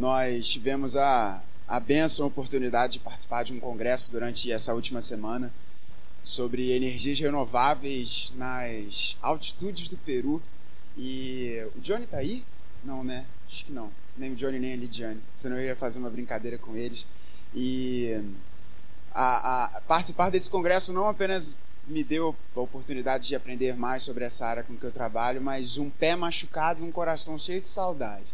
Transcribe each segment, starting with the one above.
Nós tivemos a, a benção, a oportunidade de participar de um congresso durante essa última semana sobre energias renováveis nas altitudes do Peru. E o Johnny tá aí? Não, né? Acho que não. Nem o Johnny nem a Lidiane. Senão eu ia fazer uma brincadeira com eles. E a, a participar desse congresso não apenas me deu a oportunidade de aprender mais sobre essa área com que eu trabalho, mas um pé machucado e um coração cheio de saudade.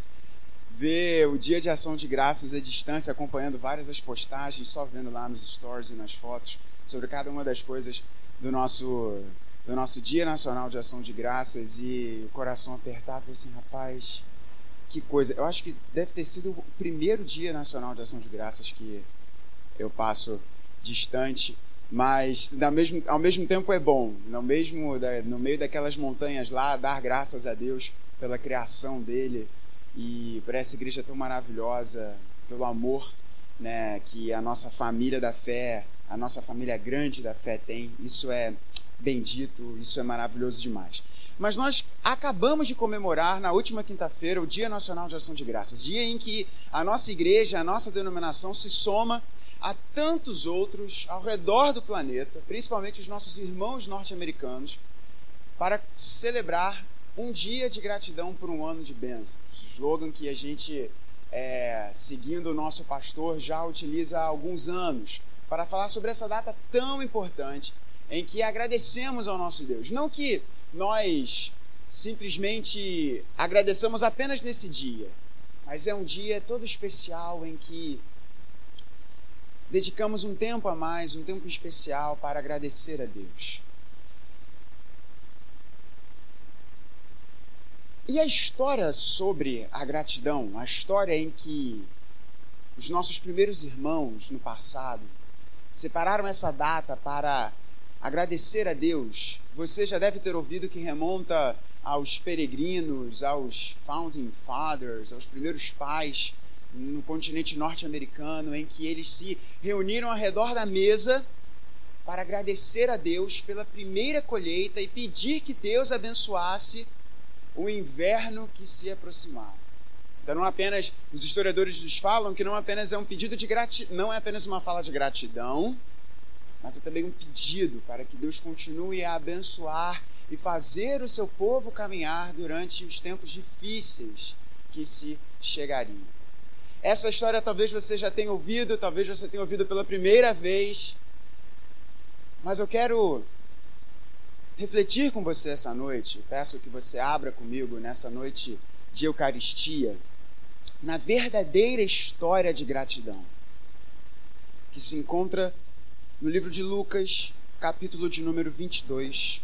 Ver o dia de ação de graças à distância, acompanhando várias das postagens, só vendo lá nos stories e nas fotos sobre cada uma das coisas do nosso do nosso Dia Nacional de Ação de Graças e o coração apertado, assim, rapaz, que coisa. Eu acho que deve ter sido o primeiro Dia Nacional de Ação de Graças que eu passo distante mas mesmo, ao mesmo tempo é bom, no, mesmo, no meio daquelas montanhas lá, dar graças a Deus pela criação dele e por essa igreja tão maravilhosa, pelo amor né, que a nossa família da fé, a nossa família grande da fé tem. Isso é bendito, isso é maravilhoso demais. Mas nós acabamos de comemorar na última quinta-feira o Dia Nacional de Ação de Graças, dia em que a nossa igreja, a nossa denominação se soma a tantos outros ao redor do planeta, principalmente os nossos irmãos norte-americanos, para celebrar um dia de gratidão por um ano de bênçãos. Slogan que a gente, é, seguindo o nosso pastor, já utiliza há alguns anos para falar sobre essa data tão importante em que agradecemos ao nosso Deus. Não que nós simplesmente agradecemos apenas nesse dia, mas é um dia todo especial em que dedicamos um tempo a mais, um tempo especial para agradecer a Deus. E a história sobre a gratidão, a história em que os nossos primeiros irmãos no passado separaram essa data para agradecer a Deus, você já deve ter ouvido que remonta aos peregrinos, aos founding fathers, aos primeiros pais no continente norte-americano, em que eles se reuniram ao redor da mesa para agradecer a Deus pela primeira colheita e pedir que Deus abençoasse o inverno que se aproximava. Então não apenas os historiadores nos falam que não apenas é um pedido de gratidão, não é apenas uma fala de gratidão, mas é também um pedido para que Deus continue a abençoar e fazer o seu povo caminhar durante os tempos difíceis que se chegariam. Essa história talvez você já tenha ouvido, talvez você tenha ouvido pela primeira vez. Mas eu quero refletir com você essa noite. Peço que você abra comigo nessa noite de Eucaristia na verdadeira história de gratidão que se encontra no livro de Lucas, capítulo de número 22.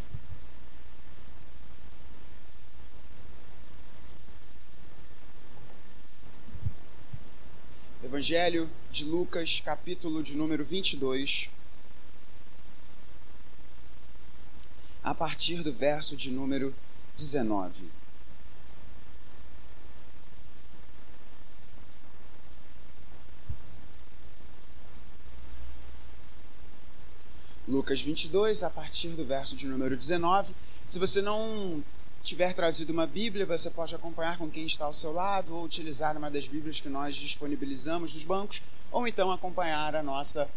Evangelho de Lucas, capítulo de número 22, a partir do verso de número 19. Lucas 22, a partir do verso de número 19. Se você não tiver trazido uma Bíblia, você pode acompanhar com quem está ao seu lado ou utilizar uma das Bíblias que nós disponibilizamos nos bancos, ou então acompanhar a nossa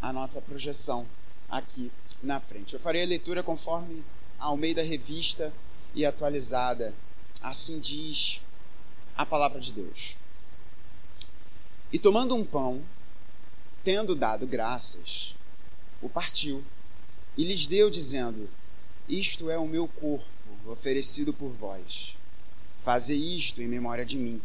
a nossa projeção aqui na frente. Eu farei a leitura conforme ao meio da revista e atualizada. Assim diz a palavra de Deus. E tomando um pão, tendo dado graças, o partiu e lhes deu, dizendo: isto é o meu corpo, oferecido por vós. Fazei isto em memória de mim.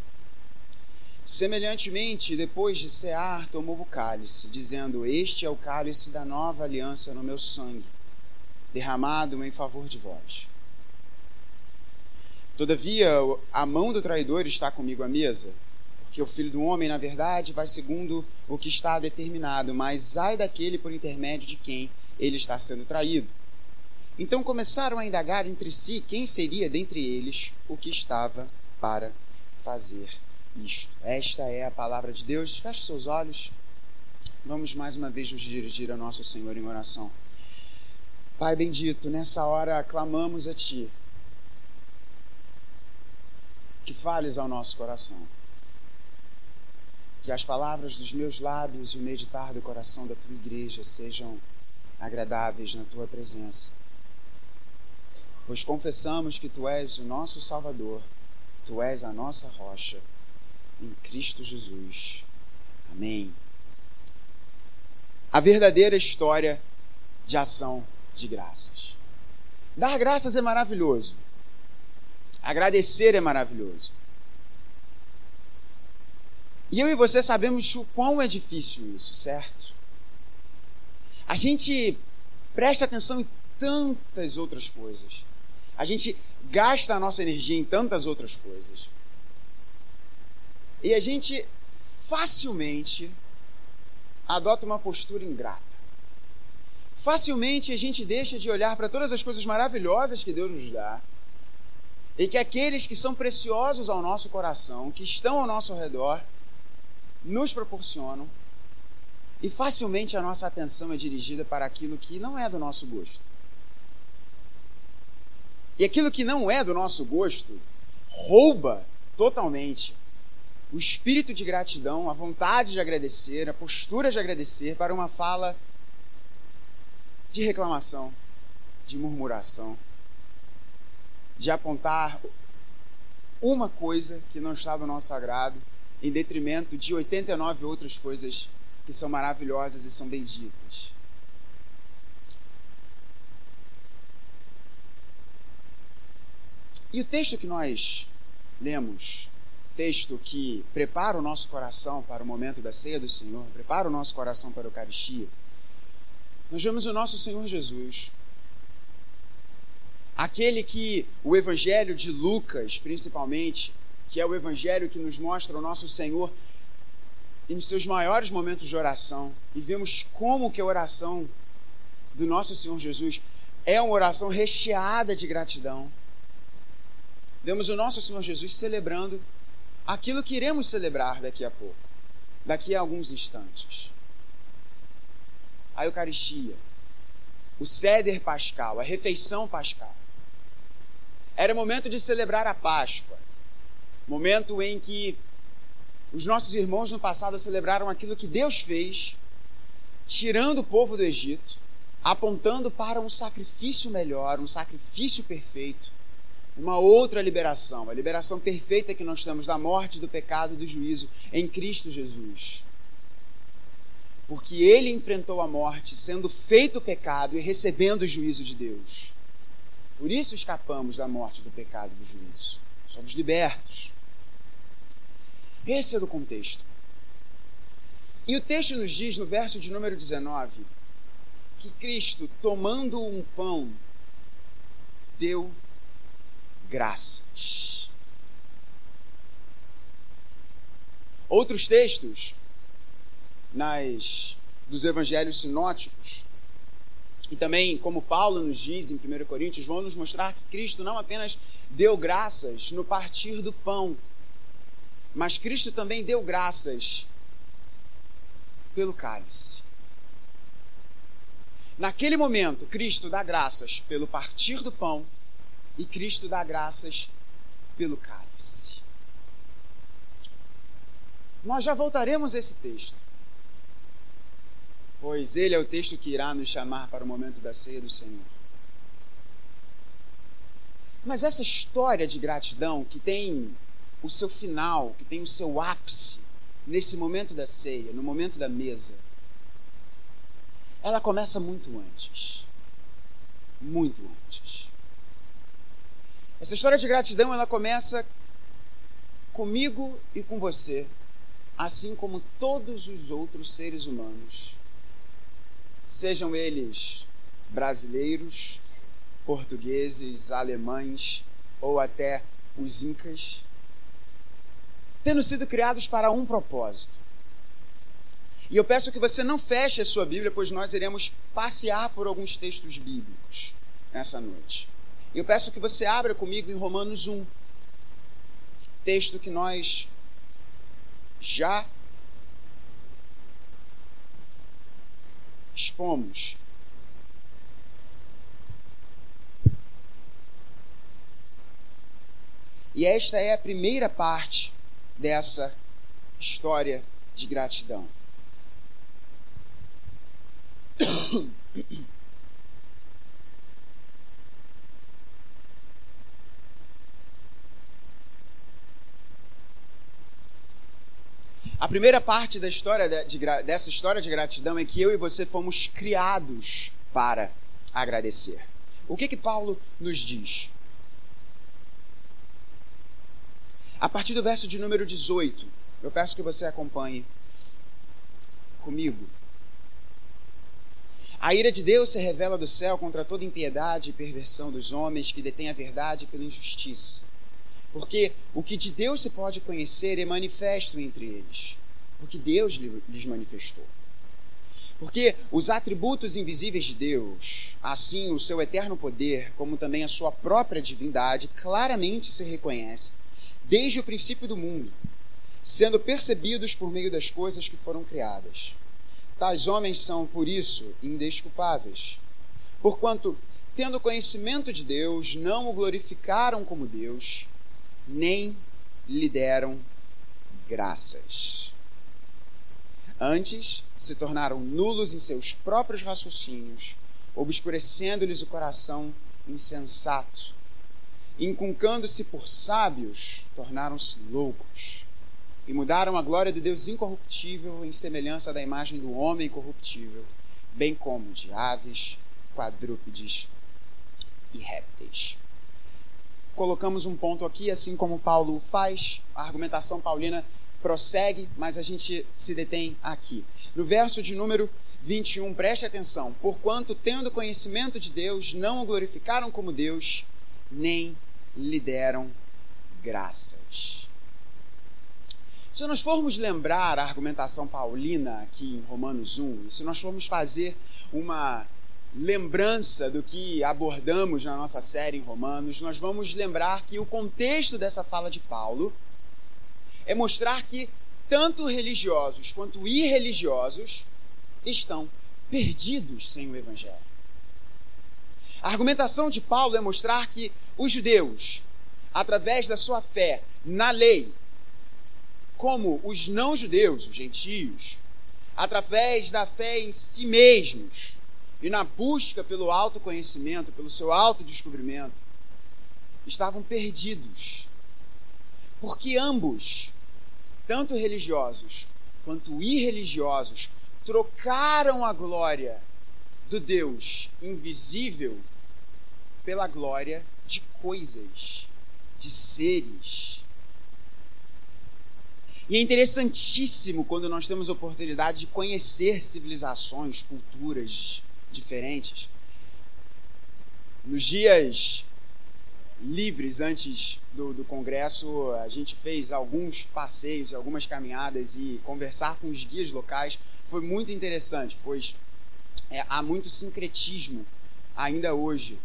Semelhantemente, depois de cear, tomou o cálice, dizendo: Este é o cálice da nova aliança no meu sangue, derramado em favor de vós. Todavia, a mão do traidor está comigo à mesa, porque o filho do homem, na verdade, vai segundo o que está determinado, mas ai daquele por intermédio de quem ele está sendo traído. Então começaram a indagar entre si quem seria dentre eles o que estava para fazer isto. Esta é a palavra de Deus. Feche seus olhos. Vamos mais uma vez nos dirigir ao nosso Senhor em oração. Pai bendito, nessa hora clamamos a Ti. Que fales ao nosso coração. que as palavras dos meus lábios e o meditar do coração da tua igreja sejam agradáveis na tua presença. Pois confessamos que tu és o nosso Salvador, tu és a nossa rocha, em Cristo Jesus. Amém. A verdadeira história de ação de graças. Dar graças é maravilhoso. Agradecer é maravilhoso. E eu e você sabemos o quão é difícil isso, certo? A gente presta atenção em tantas outras coisas. A gente gasta a nossa energia em tantas outras coisas. E a gente facilmente adota uma postura ingrata. Facilmente a gente deixa de olhar para todas as coisas maravilhosas que Deus nos dá e que aqueles que são preciosos ao nosso coração, que estão ao nosso redor, nos proporcionam e facilmente a nossa atenção é dirigida para aquilo que não é do nosso gosto. E aquilo que não é do nosso gosto rouba totalmente o espírito de gratidão, a vontade de agradecer, a postura de agradecer para uma fala de reclamação, de murmuração, de apontar uma coisa que não está do nosso agrado em detrimento de 89 outras coisas que são maravilhosas e são benditas. E o texto que nós lemos, texto que prepara o nosso coração para o momento da ceia do Senhor, prepara o nosso coração para a Eucaristia, nós vemos o nosso Senhor Jesus, aquele que o Evangelho de Lucas, principalmente, que é o evangelho que nos mostra o nosso Senhor em seus maiores momentos de oração e vemos como que a oração do nosso Senhor Jesus é uma oração recheada de gratidão. Vemos o nosso Senhor Jesus celebrando aquilo que iremos celebrar daqui a pouco, daqui a alguns instantes. A Eucaristia, o Seder Pascal, a refeição pascal. Era momento de celebrar a Páscoa momento em que os nossos irmãos no passado celebraram aquilo que Deus fez, tirando o povo do Egito, apontando para um sacrifício melhor, um sacrifício perfeito, uma outra liberação, a liberação perfeita que nós temos da morte, do pecado e do juízo em Cristo Jesus. Porque ele enfrentou a morte, sendo feito pecado e recebendo o juízo de Deus. Por isso escapamos da morte, do pecado e do juízo. Somos libertos. Esse era o contexto. E o texto nos diz, no verso de número 19, que Cristo, tomando um pão, deu graças. Outros textos nas dos evangelhos sinóticos e também como Paulo nos diz em 1 Coríntios vão nos mostrar que Cristo não apenas deu graças no partir do pão, mas Cristo também deu graças pelo cálice. Naquele momento, Cristo dá graças pelo partir do pão e Cristo dá graças pelo cálice. Nós já voltaremos a esse texto, pois ele é o texto que irá nos chamar para o momento da ceia do Senhor. Mas essa história de gratidão que tem o seu final, que tem o seu ápice nesse momento da ceia, no momento da mesa, ela começa muito antes. Muito antes. Essa história de gratidão, ela começa comigo e com você, assim como todos os outros seres humanos, sejam eles brasileiros, portugueses, alemães ou até os incas, tendo sido criados para um propósito. E eu peço que você não feche a sua Bíblia, pois nós iremos passear por alguns textos bíblicos nessa noite. Eu peço que você abra comigo em Romanos 1, texto que nós já expomos. E esta é a primeira parte dessa história de gratidão. primeira parte da história de, de, dessa história de gratidão é que eu e você fomos criados para agradecer. O que que Paulo nos diz? A partir do verso de número 18, eu peço que você acompanhe comigo. A ira de Deus se revela do céu contra toda impiedade e perversão dos homens que detêm a verdade pela injustiça. Porque o que de Deus se pode conhecer é manifesto entre eles, porque Deus lhes manifestou. Porque os atributos invisíveis de Deus, assim o seu eterno poder, como também a sua própria divindade, claramente se reconhecem desde o princípio do mundo, sendo percebidos por meio das coisas que foram criadas. Tais homens são, por isso, indesculpáveis. Porquanto, tendo conhecimento de Deus, não o glorificaram como Deus, nem lhe deram graças. Antes, se tornaram nulos em seus próprios raciocínios, obscurecendo-lhes o coração insensato. Incuncando-se por sábios, tornaram-se loucos e mudaram a glória do Deus incorruptível em semelhança da imagem do homem corruptível, bem como de aves, quadrúpedes e répteis. Colocamos um ponto aqui, assim como Paulo faz, a argumentação paulina prossegue, mas a gente se detém aqui. No verso de número 21, preste atenção: Porquanto, tendo conhecimento de Deus, não o glorificaram como Deus, nem lhe deram graças. Se nós formos lembrar a argumentação paulina aqui em Romanos 1, e se nós formos fazer uma lembrança do que abordamos na nossa série em Romanos, nós vamos lembrar que o contexto dessa fala de Paulo é mostrar que tanto religiosos quanto irreligiosos estão perdidos sem o Evangelho. A argumentação de Paulo é mostrar que os judeus, através da sua fé na lei, como os não-judeus, os gentios, através da fé em si mesmos e na busca pelo autoconhecimento, pelo seu autodescobrimento, estavam perdidos. Porque ambos, tanto religiosos quanto irreligiosos, trocaram a glória do Deus invisível pela glória de coisas, de seres e é interessantíssimo quando nós temos a oportunidade de conhecer civilizações, culturas diferentes. Nos dias livres antes do, do congresso, a gente fez alguns passeios, algumas caminhadas e conversar com os guias locais foi muito interessante, pois é, há muito sincretismo ainda hoje.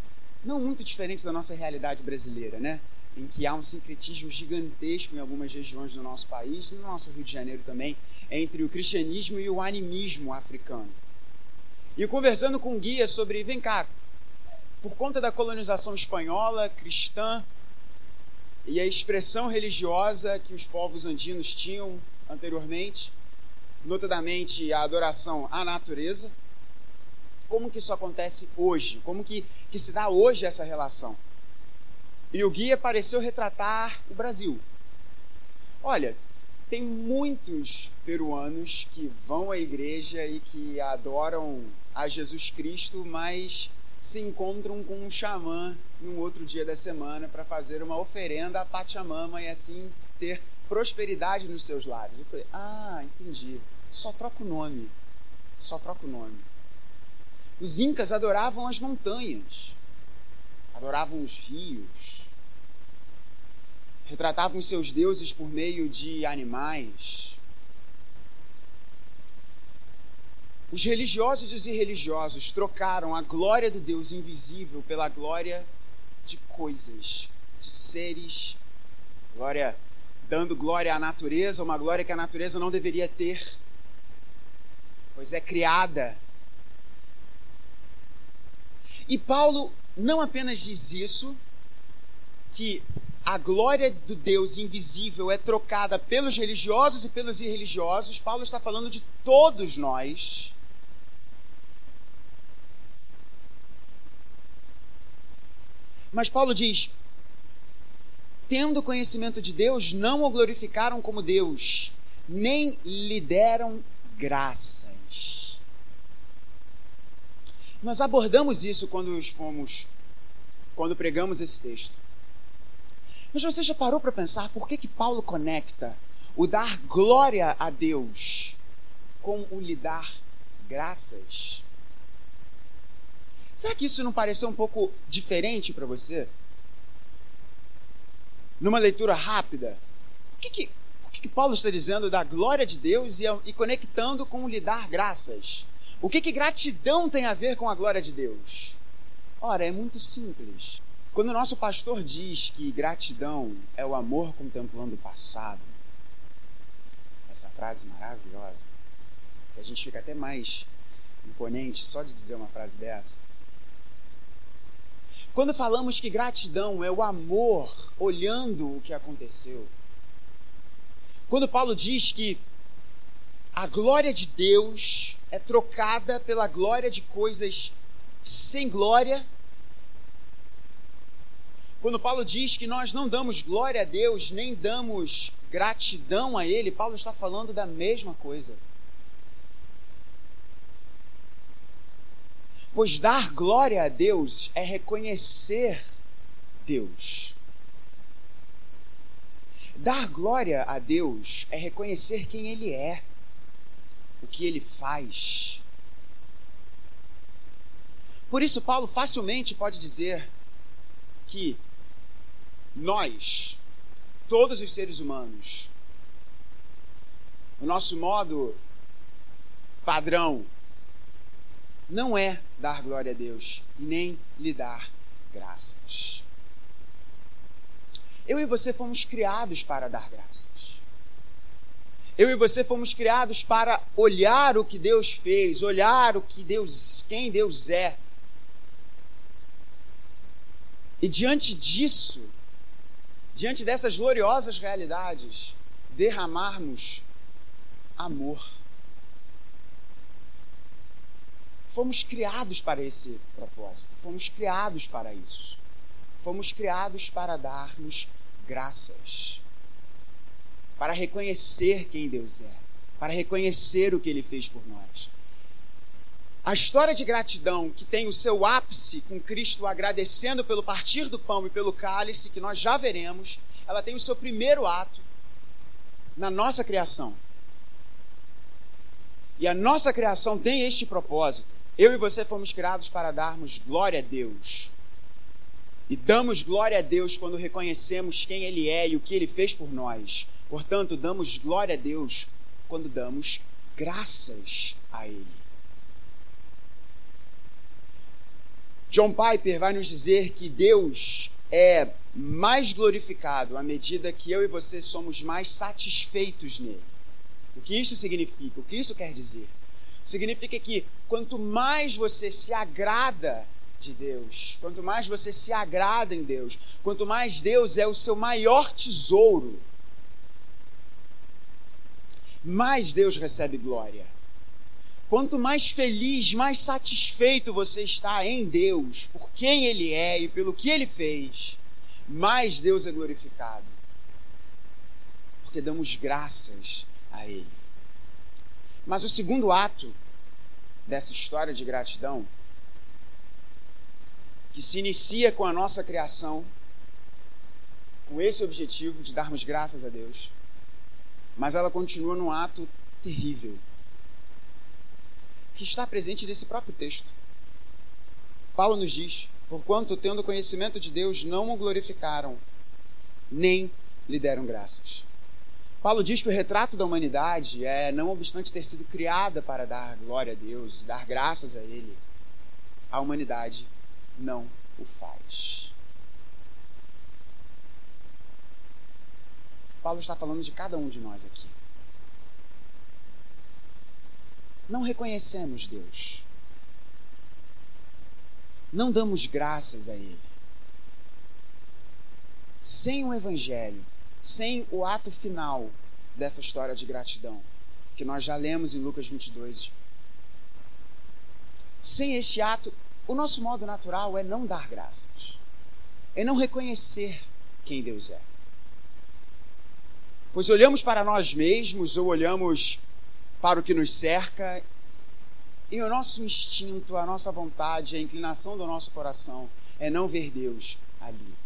Não muito diferente da nossa realidade brasileira, né? em que há um sincretismo gigantesco em algumas regiões do nosso país, no nosso Rio de Janeiro também, entre o cristianismo e o animismo africano. E conversando com um guia sobre, vem cá, por conta da colonização espanhola, cristã, e a expressão religiosa que os povos andinos tinham anteriormente, notadamente a adoração à natureza, como que isso acontece hoje? Como que, que se dá hoje essa relação? E o guia pareceu retratar o Brasil. Olha, tem muitos peruanos que vão à igreja e que adoram a Jesus Cristo, mas se encontram com um xamã num outro dia da semana para fazer uma oferenda à Pachamama e assim ter prosperidade nos seus lares. Eu falei, ah, entendi. Só troca o nome. Só troca o nome. Os incas adoravam as montanhas, adoravam os rios, retratavam seus deuses por meio de animais. Os religiosos e os irreligiosos trocaram a glória do Deus invisível pela glória de coisas, de seres, glória dando glória à natureza, uma glória que a natureza não deveria ter, pois é criada. E Paulo não apenas diz isso, que a glória do Deus invisível é trocada pelos religiosos e pelos irreligiosos, Paulo está falando de todos nós. Mas Paulo diz: tendo conhecimento de Deus, não o glorificaram como Deus, nem lhe deram graças. Nós abordamos isso quando fomos, quando pregamos esse texto. Mas você já parou para pensar por que, que Paulo conecta o dar glória a Deus com o lhe dar graças? Será que isso não pareceu um pouco diferente para você? Numa leitura rápida, por que, que, por que, que Paulo está dizendo da glória de Deus e, e conectando com o lhe dar graças? O que, que gratidão tem a ver com a glória de Deus? Ora, é muito simples. Quando o nosso pastor diz que gratidão é o amor contemplando o passado, essa frase maravilhosa, que a gente fica até mais imponente só de dizer uma frase dessa. Quando falamos que gratidão é o amor olhando o que aconteceu. Quando Paulo diz que a glória de Deus é trocada pela glória de coisas sem glória. Quando Paulo diz que nós não damos glória a Deus, nem damos gratidão a Ele, Paulo está falando da mesma coisa. Pois dar glória a Deus é reconhecer Deus. Dar glória a Deus é reconhecer quem Ele é, o que Ele faz. Por isso, Paulo facilmente pode dizer que nós, todos os seres humanos, o nosso modo padrão não é dar glória a Deus e nem lhe dar graças. Eu e você fomos criados para dar graças. Eu e você fomos criados para olhar o que Deus fez, olhar o que Deus, quem Deus é. E diante disso, diante dessas gloriosas realidades, derramarmos amor. Fomos criados para esse propósito, fomos criados para isso. Fomos criados para darmos graças, para reconhecer quem Deus é, para reconhecer o que Ele fez por nós. A história de gratidão que tem o seu ápice com Cristo agradecendo pelo partir do pão e pelo cálice, que nós já veremos, ela tem o seu primeiro ato na nossa criação. E a nossa criação tem este propósito eu e você fomos criados para darmos glória a Deus. E damos glória a Deus quando reconhecemos quem Ele é e o que Ele fez por nós. Portanto, damos glória a Deus quando damos graças a Ele. John Piper vai nos dizer que Deus é mais glorificado à medida que eu e você somos mais satisfeitos nele. O que isso significa? O que isso quer dizer? Significa que quanto mais você se agrada de Deus, quanto mais você se agrada em Deus, quanto mais Deus é o seu maior tesouro, mais Deus recebe glória. Quanto mais feliz, mais satisfeito você está em Deus, por quem Ele é e pelo que Ele fez, mais Deus é glorificado. Porque damos graças a Ele. Mas o segundo ato dessa história de gratidão, que se inicia com a nossa criação, com esse objetivo de darmos graças a Deus, mas ela continua num ato terrível, que está presente nesse próprio texto. Paulo nos diz: Porquanto, tendo conhecimento de Deus, não o glorificaram, nem lhe deram graças. Paulo diz que o retrato da humanidade é, não obstante ter sido criada para dar glória a Deus, dar graças a Ele, a humanidade não o faz. Paulo está falando de cada um de nós aqui. Não reconhecemos Deus. Não damos graças a Ele. sem o evangelho, sem o ato final dessa história de gratidão, que nós já lemos em Lucas 22, sem este ato, o nosso modo natural é não dar graças, é não reconhecer quem Deus é. Pois olhamos para nós mesmos ou olhamos para o que nos cerca e o nosso instinto, a nossa vontade, a inclinação do nosso coração é não ver Deus ali.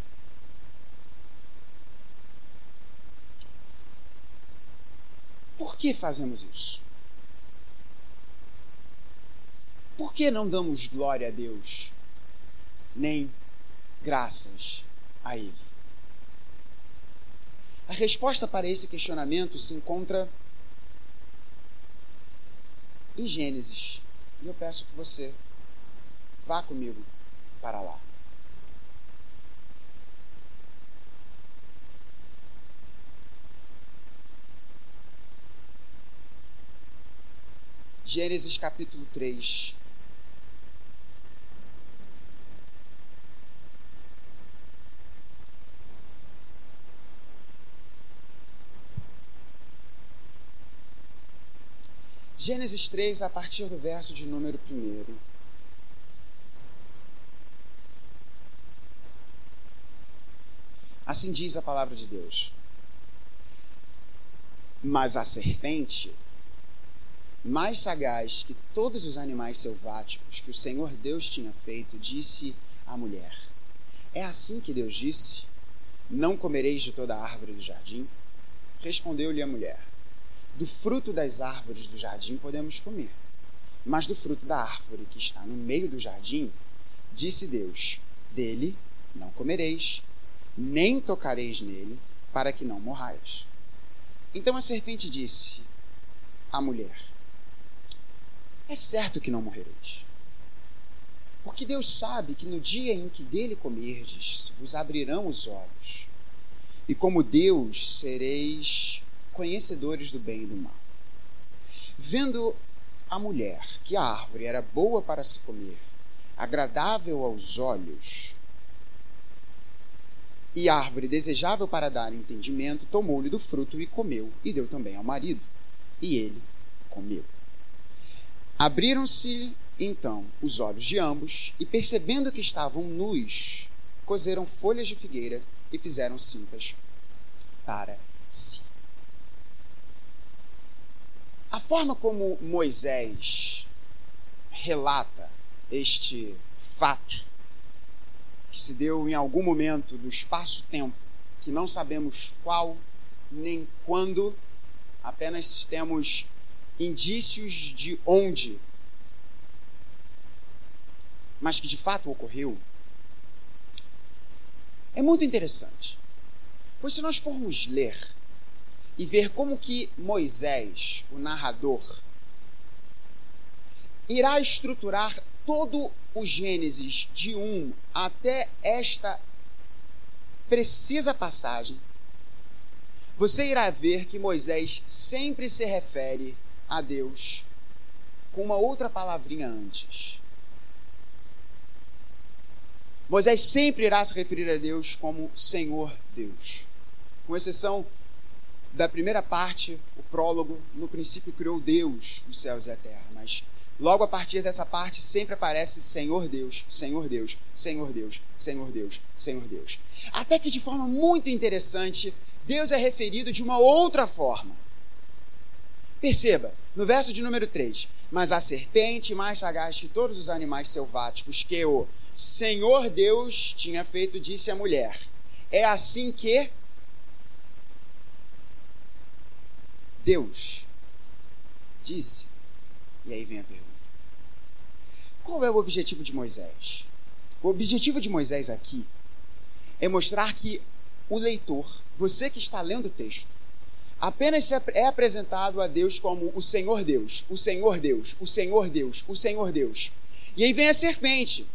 Por que fazemos isso? Por que não damos glória a Deus, nem graças a Ele? A resposta para esse questionamento se encontra em Gênesis. E eu peço que você vá comigo para lá. Gênesis capítulo 3. Gênesis 3, a partir do verso de número 1. Assim diz a palavra de Deus. Mas a serpente, mais sagaz que todos os animais selváticos que o Senhor Deus tinha feito, disse à mulher: É assim que Deus disse: Não comereis de toda a árvore do jardim? Respondeu-lhe a mulher: do fruto das árvores do jardim podemos comer, mas do fruto da árvore que está no meio do jardim, disse Deus: dele não comereis, nem tocareis nele, para que não morrais. Então a serpente disse à mulher: É certo que não morrereis. Porque Deus sabe que no dia em que dele comerdes, vos abrirão os olhos, e como Deus sereis conhecedores do bem e do mal. Vendo a mulher que a árvore era boa para se comer, agradável aos olhos, e árvore desejável para dar entendimento, tomou-lhe do fruto e comeu, e deu também ao marido, e ele comeu. Abriram-se então os olhos de ambos, e percebendo que estavam nus, coseram folhas de figueira e fizeram cintas para si. A forma como Moisés relata este fato, que se deu em algum momento do espaço-tempo, que não sabemos qual nem quando, apenas temos indícios de onde, mas que de fato ocorreu, é muito interessante. Pois se nós formos ler e ver como que Moisés, o narrador, irá estruturar todo o Gênesis de 1 até esta precisa passagem, você irá ver que Moisés sempre se refere a Deus com uma outra palavrinha antes. Moisés sempre irá se referir a Deus como Senhor Deus, com exceção da primeira parte, o prólogo, no princípio criou Deus os céus e a terra, mas logo a partir dessa parte sempre aparece Senhor Deus, Senhor Deus, Senhor Deus, Senhor Deus, Senhor Deus. Até que de forma muito interessante, Deus é referido de uma outra forma. Perceba, no verso de número 3: Mas a serpente, mais sagaz que todos os animais selváticos que o Senhor Deus tinha feito, disse à mulher: É assim que Deus disse. E aí vem a pergunta: qual é o objetivo de Moisés? O objetivo de Moisés aqui é mostrar que o leitor, você que está lendo o texto, apenas é apresentado a Deus como o Senhor Deus, o Senhor Deus, o Senhor Deus, o Senhor Deus. E aí vem a serpente.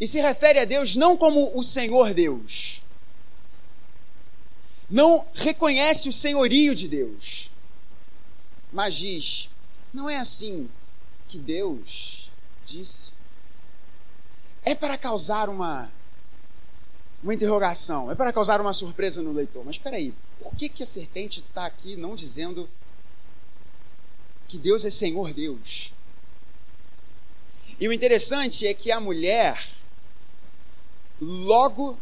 E se refere a Deus não como o Senhor Deus, não reconhece o senhorio de Deus, mas diz: não é assim que Deus disse. É para causar uma uma interrogação, é para causar uma surpresa no leitor. Mas espera aí, por que, que a serpente está aqui não dizendo que Deus é Senhor Deus? E o interessante é que a mulher logo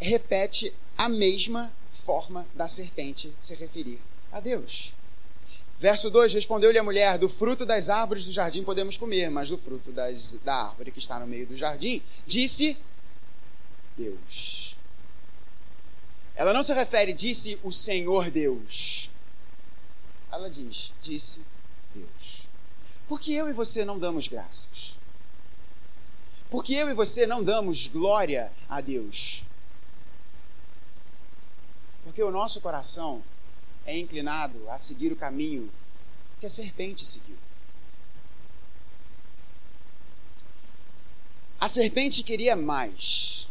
repete a mesma forma da serpente se referir a Deus. Verso 2: Respondeu-lhe a mulher: Do fruto das árvores do jardim podemos comer, mas do fruto das, da árvore que está no meio do jardim, disse Deus. Ela não se refere, disse o Senhor Deus. Ela diz, disse Deus. Porque eu e você não damos graças. Porque eu e você não damos glória a Deus. Porque o nosso coração é inclinado a seguir o caminho que a serpente seguiu. A serpente queria mais.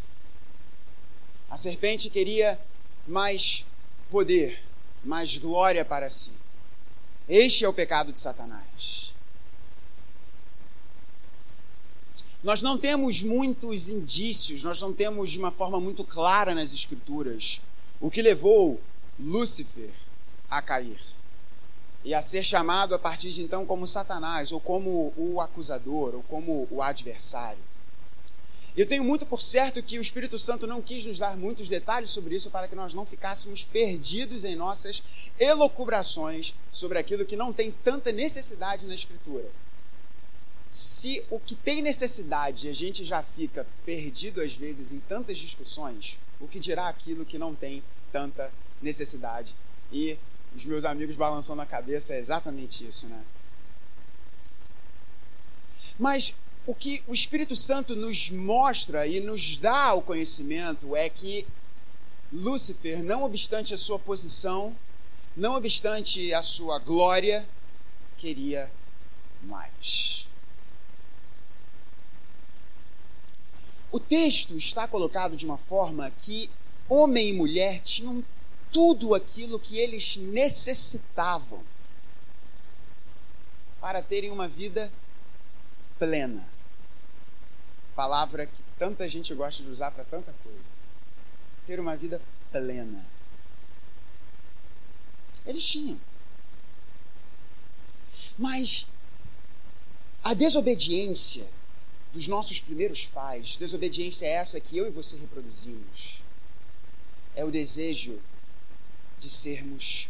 A serpente queria mais poder, mais glória para si. Este é o pecado de Satanás. Nós não temos muitos indícios, nós não temos de uma forma muito clara nas Escrituras o que levou Lúcifer a cair e a ser chamado a partir de então como Satanás, ou como o acusador, ou como o adversário. Eu tenho muito por certo que o Espírito Santo não quis nos dar muitos detalhes sobre isso para que nós não ficássemos perdidos em nossas elocubrações sobre aquilo que não tem tanta necessidade na Escritura. Se o que tem necessidade a gente já fica perdido às vezes em tantas discussões, o que dirá aquilo que não tem tanta necessidade? E os meus amigos balançando a cabeça é exatamente isso, né? Mas o que o Espírito Santo nos mostra e nos dá o conhecimento é que Lúcifer, não obstante a sua posição, não obstante a sua glória, queria mais. O texto está colocado de uma forma que homem e mulher tinham tudo aquilo que eles necessitavam para terem uma vida plena. Palavra que tanta gente gosta de usar para tanta coisa. Ter uma vida plena. Eles tinham. Mas a desobediência dos nossos primeiros pais, desobediência é essa que eu e você reproduzimos, é o desejo de sermos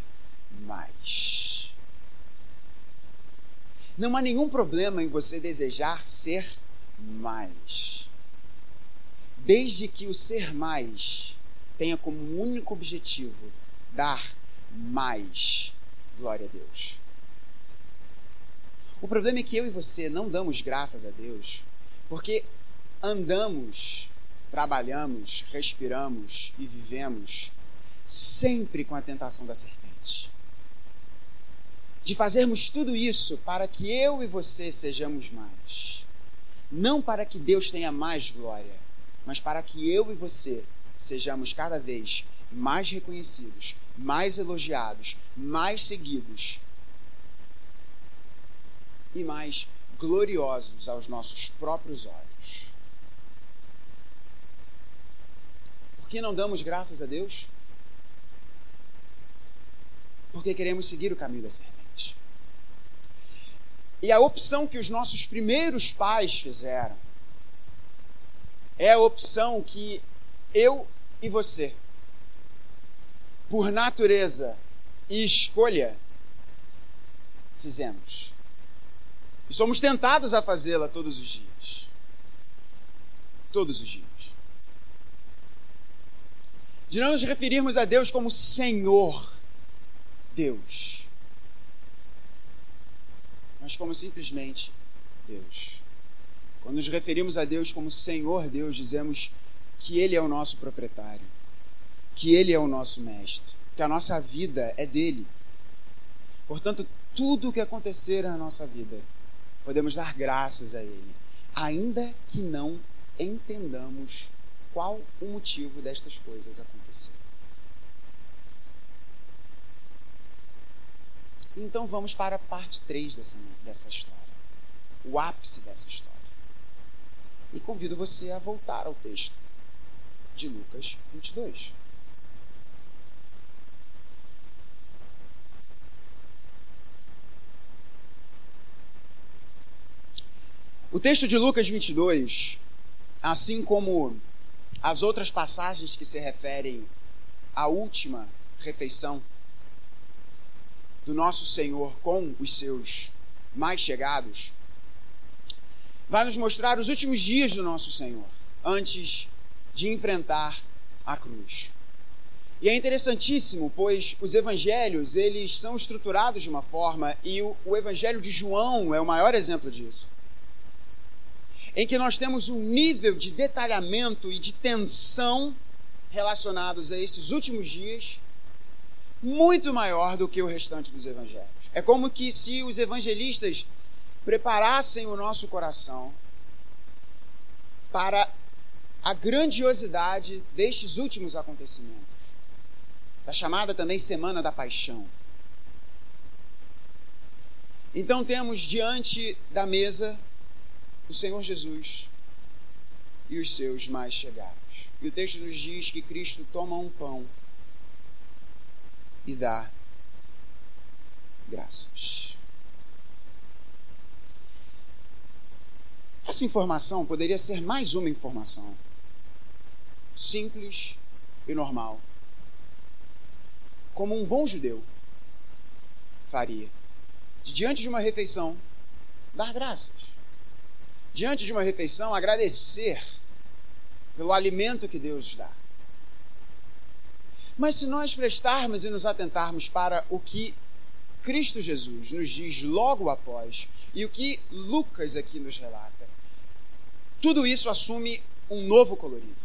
mais. Não há nenhum problema em você desejar ser mais. Desde que o ser mais tenha como único objetivo dar mais glória a Deus. O problema é que eu e você não damos graças a Deus porque andamos, trabalhamos, respiramos e vivemos sempre com a tentação da serpente de fazermos tudo isso para que eu e você sejamos mais. Não para que Deus tenha mais glória, mas para que eu e você sejamos cada vez mais reconhecidos, mais elogiados, mais seguidos e mais gloriosos aos nossos próprios olhos. Por que não damos graças a Deus? Porque queremos seguir o caminho da serpente. E a opção que os nossos primeiros pais fizeram é a opção que eu e você, por natureza e escolha, fizemos. E somos tentados a fazê-la todos os dias. Todos os dias. De não nos referirmos a Deus como Senhor Deus mas como simplesmente Deus. Quando nos referimos a Deus como Senhor Deus, dizemos que Ele é o nosso proprietário, que Ele é o nosso mestre, que a nossa vida é dele. Portanto, tudo o que acontecer na nossa vida, podemos dar graças a Ele, ainda que não entendamos qual o motivo destas coisas acontecer. Então vamos para a parte 3 dessa, dessa história. O ápice dessa história. E convido você a voltar ao texto. de Lucas 22. O texto de Lucas 22, assim como as outras passagens que se referem à última refeição do nosso Senhor com os seus mais chegados, vai nos mostrar os últimos dias do nosso Senhor, antes de enfrentar a cruz. E é interessantíssimo, pois os evangelhos, eles são estruturados de uma forma, e o, o evangelho de João é o maior exemplo disso em que nós temos um nível de detalhamento e de tensão relacionados a esses últimos dias muito maior do que o restante dos evangelhos. É como que se os evangelistas preparassem o nosso coração para a grandiosidade destes últimos acontecimentos, da chamada também Semana da Paixão. Então temos diante da mesa o Senhor Jesus e os seus mais chegados. E o texto nos diz que Cristo toma um pão e dá graças. Essa informação poderia ser mais uma informação simples e normal, como um bom judeu faria, de diante de uma refeição, dar graças diante de uma refeição, agradecer pelo alimento que Deus dá. Mas se nós prestarmos e nos atentarmos para o que Cristo Jesus nos diz logo após e o que Lucas aqui nos relata, tudo isso assume um novo colorido.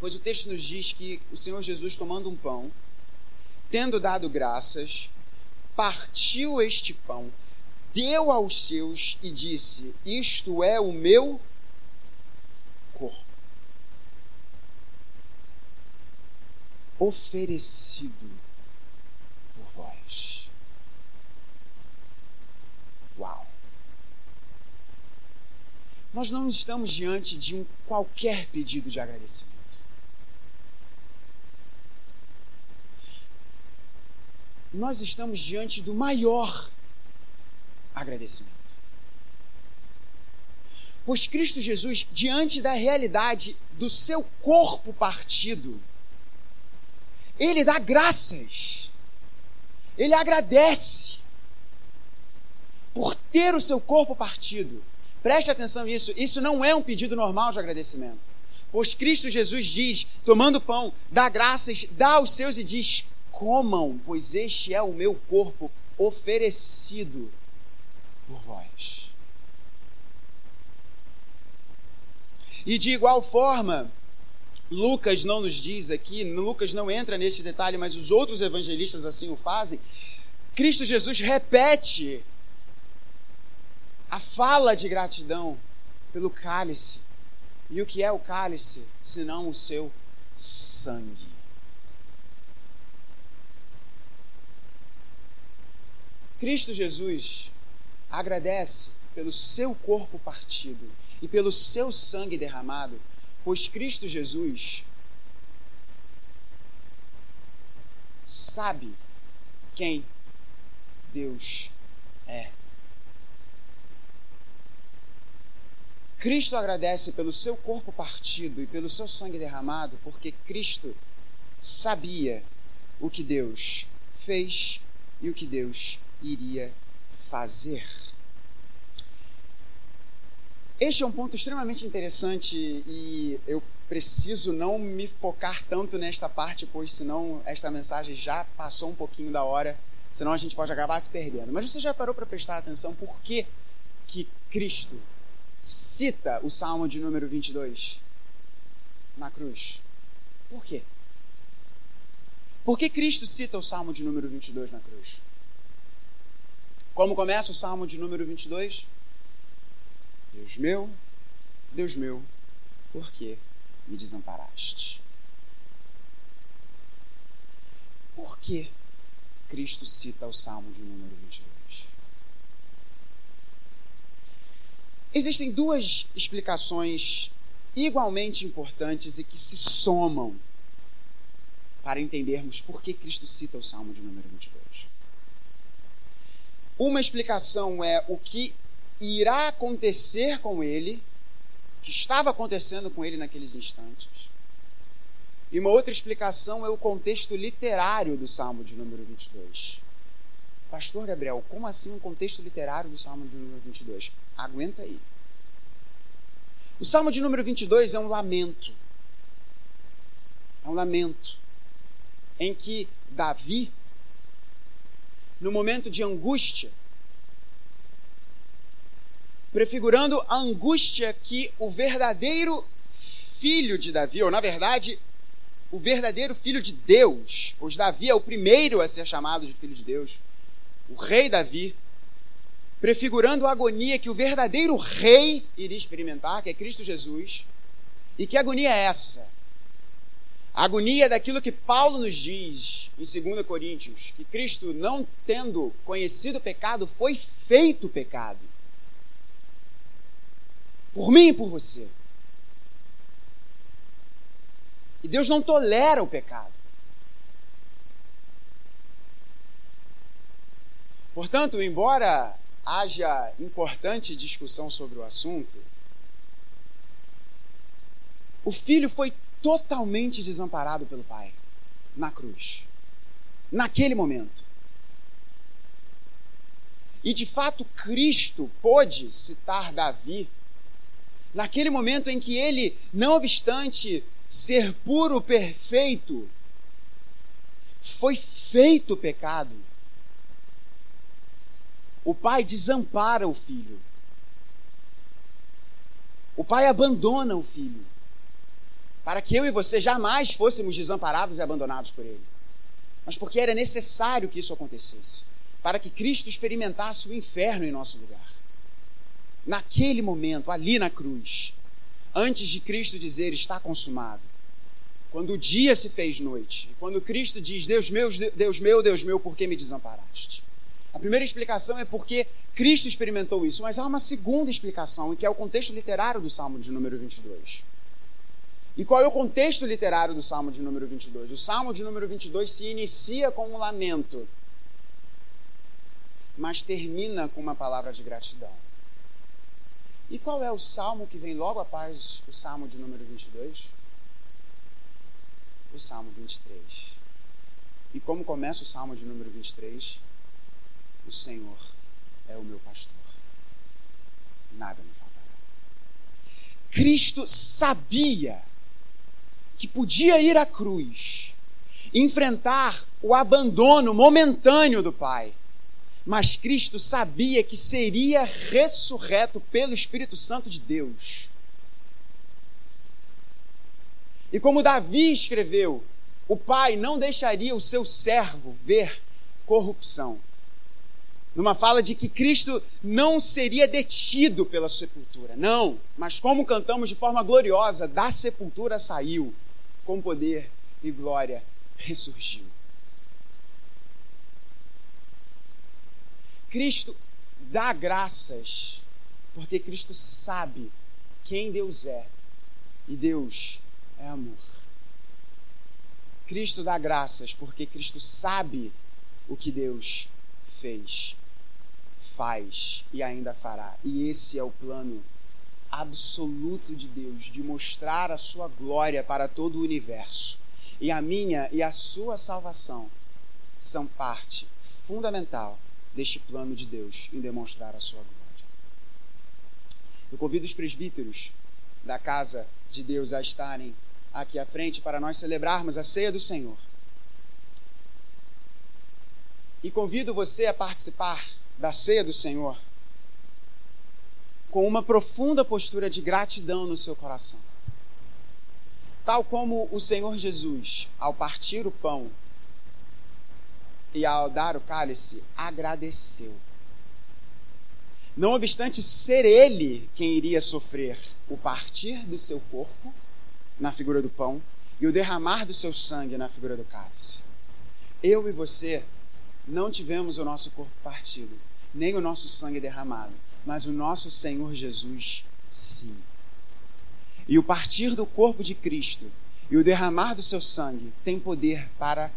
Pois o texto nos diz que o Senhor Jesus, tomando um pão, tendo dado graças, partiu este pão deu aos seus e disse: Isto é o meu corpo, oferecido por vós. Uau! Nós não estamos diante de um qualquer pedido de agradecimento. Nós estamos diante do maior agradecimento. Pois Cristo Jesus, diante da realidade do seu corpo partido, ele dá graças, ele agradece por ter o seu corpo partido. Preste atenção nisso, isso não é um pedido normal de agradecimento. Pois Cristo Jesus diz, tomando pão, dá graças, dá aos seus e diz: comam, pois este é o meu corpo oferecido por vós. E de igual forma, Lucas não nos diz aqui, Lucas não entra neste detalhe, mas os outros evangelistas assim o fazem. Cristo Jesus repete a fala de gratidão pelo cálice. E o que é o cálice, senão o seu sangue? Cristo Jesus agradece pelo seu corpo partido e pelo seu sangue derramado, pois Cristo Jesus sabe quem Deus é. Cristo agradece pelo seu corpo partido e pelo seu sangue derramado, porque Cristo sabia o que Deus fez e o que Deus iria fazer. Este é um ponto extremamente interessante e eu preciso não me focar tanto nesta parte, pois senão esta mensagem já passou um pouquinho da hora, senão a gente pode acabar se perdendo. Mas você já parou para prestar atenção por que, que Cristo cita o Salmo de número 22 na cruz? Por quê? Por que Cristo cita o Salmo de número 22 na cruz? Como começa o Salmo de número 22? Deus meu, Deus meu, por que me desamparaste? Por que Cristo cita o Salmo de número 22? Existem duas explicações igualmente importantes e que se somam para entendermos por que Cristo cita o Salmo de número 22. Uma explicação é o que irá acontecer com ele, que estava acontecendo com ele naqueles instantes. E uma outra explicação é o contexto literário do Salmo de número 22. Pastor Gabriel, como assim um contexto literário do Salmo de número 22? Aguenta aí. O Salmo de número 22 é um lamento. É um lamento em que Davi, no momento de angústia, prefigurando a angústia que o verdadeiro filho de Davi, ou na verdade, o verdadeiro filho de Deus, pois Davi é o primeiro a ser chamado de filho de Deus, o rei Davi, prefigurando a agonia que o verdadeiro rei iria experimentar, que é Cristo Jesus. E que agonia é essa? A agonia daquilo que Paulo nos diz em 2 Coríntios, que Cristo, não tendo conhecido o pecado, foi feito pecado. Por mim e por você. E Deus não tolera o pecado. Portanto, embora haja importante discussão sobre o assunto, o filho foi totalmente desamparado pelo pai na cruz, naquele momento. E de fato, Cristo pôde citar Davi naquele momento em que ele, não obstante ser puro, perfeito, foi feito pecado o pai desampara o filho. O pai abandona o filho. Para que eu e você jamais fôssemos desamparados e abandonados por ele. Mas porque era necessário que isso acontecesse. Para que Cristo experimentasse o inferno em nosso lugar. Naquele momento, ali na cruz, antes de Cristo dizer está consumado, quando o dia se fez noite, quando Cristo diz: Deus meu, Deus meu, Deus meu, por que me desamparaste? A primeira explicação é porque Cristo experimentou isso, mas há uma segunda explicação, que é o contexto literário do Salmo de número 22. E qual é o contexto literário do Salmo de número 22? O Salmo de número 22 se inicia com um lamento, mas termina com uma palavra de gratidão. E qual é o salmo que vem logo após o Salmo de número 22? O Salmo 23. E como começa o Salmo de número 23? O Senhor é o meu pastor. Nada me faltará. Cristo sabia que podia ir à cruz, enfrentar o abandono momentâneo do Pai. Mas Cristo sabia que seria ressurreto pelo Espírito Santo de Deus. E como Davi escreveu, o Pai não deixaria o seu servo ver corrupção numa fala de que Cristo não seria detido pela sepultura. Não, mas como cantamos de forma gloriosa, da sepultura saiu, com poder e glória ressurgiu. Cristo dá graças, porque Cristo sabe quem Deus é, e Deus é amor. Cristo dá graças, porque Cristo sabe o que Deus fez faz e ainda fará. E esse é o plano absoluto de Deus de mostrar a sua glória para todo o universo. E a minha e a sua salvação são parte fundamental deste plano de Deus em demonstrar a sua glória. Eu convido os presbíteros da casa de Deus a estarem aqui à frente para nós celebrarmos a ceia do Senhor. E convido você a participar da ceia do Senhor com uma profunda postura de gratidão no seu coração. Tal como o Senhor Jesus, ao partir o pão e ao dar o cálice, agradeceu. Não obstante ser ele quem iria sofrer o partir do seu corpo, na figura do pão, e o derramar do seu sangue na figura do cálice. Eu e você não tivemos o nosso corpo partido, nem o nosso sangue derramado, mas o nosso Senhor Jesus, sim. E o partir do corpo de Cristo e o derramar do seu sangue tem poder para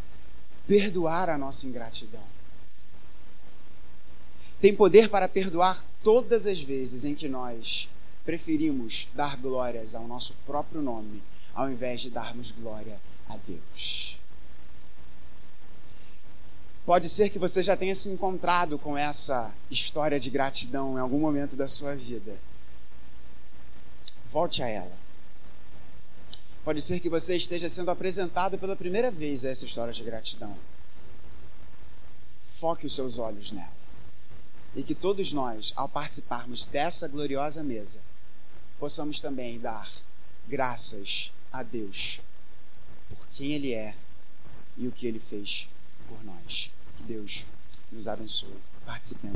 perdoar a nossa ingratidão. Tem poder para perdoar todas as vezes em que nós preferimos dar glórias ao nosso próprio nome, ao invés de darmos glória a Deus. Pode ser que você já tenha se encontrado com essa história de gratidão em algum momento da sua vida. Volte a ela. Pode ser que você esteja sendo apresentado pela primeira vez a essa história de gratidão. Foque os seus olhos nela. E que todos nós, ao participarmos dessa gloriosa mesa, possamos também dar graças a Deus por quem Ele é e o que Ele fez por nós. Que Deus nos abençoe. Participemos.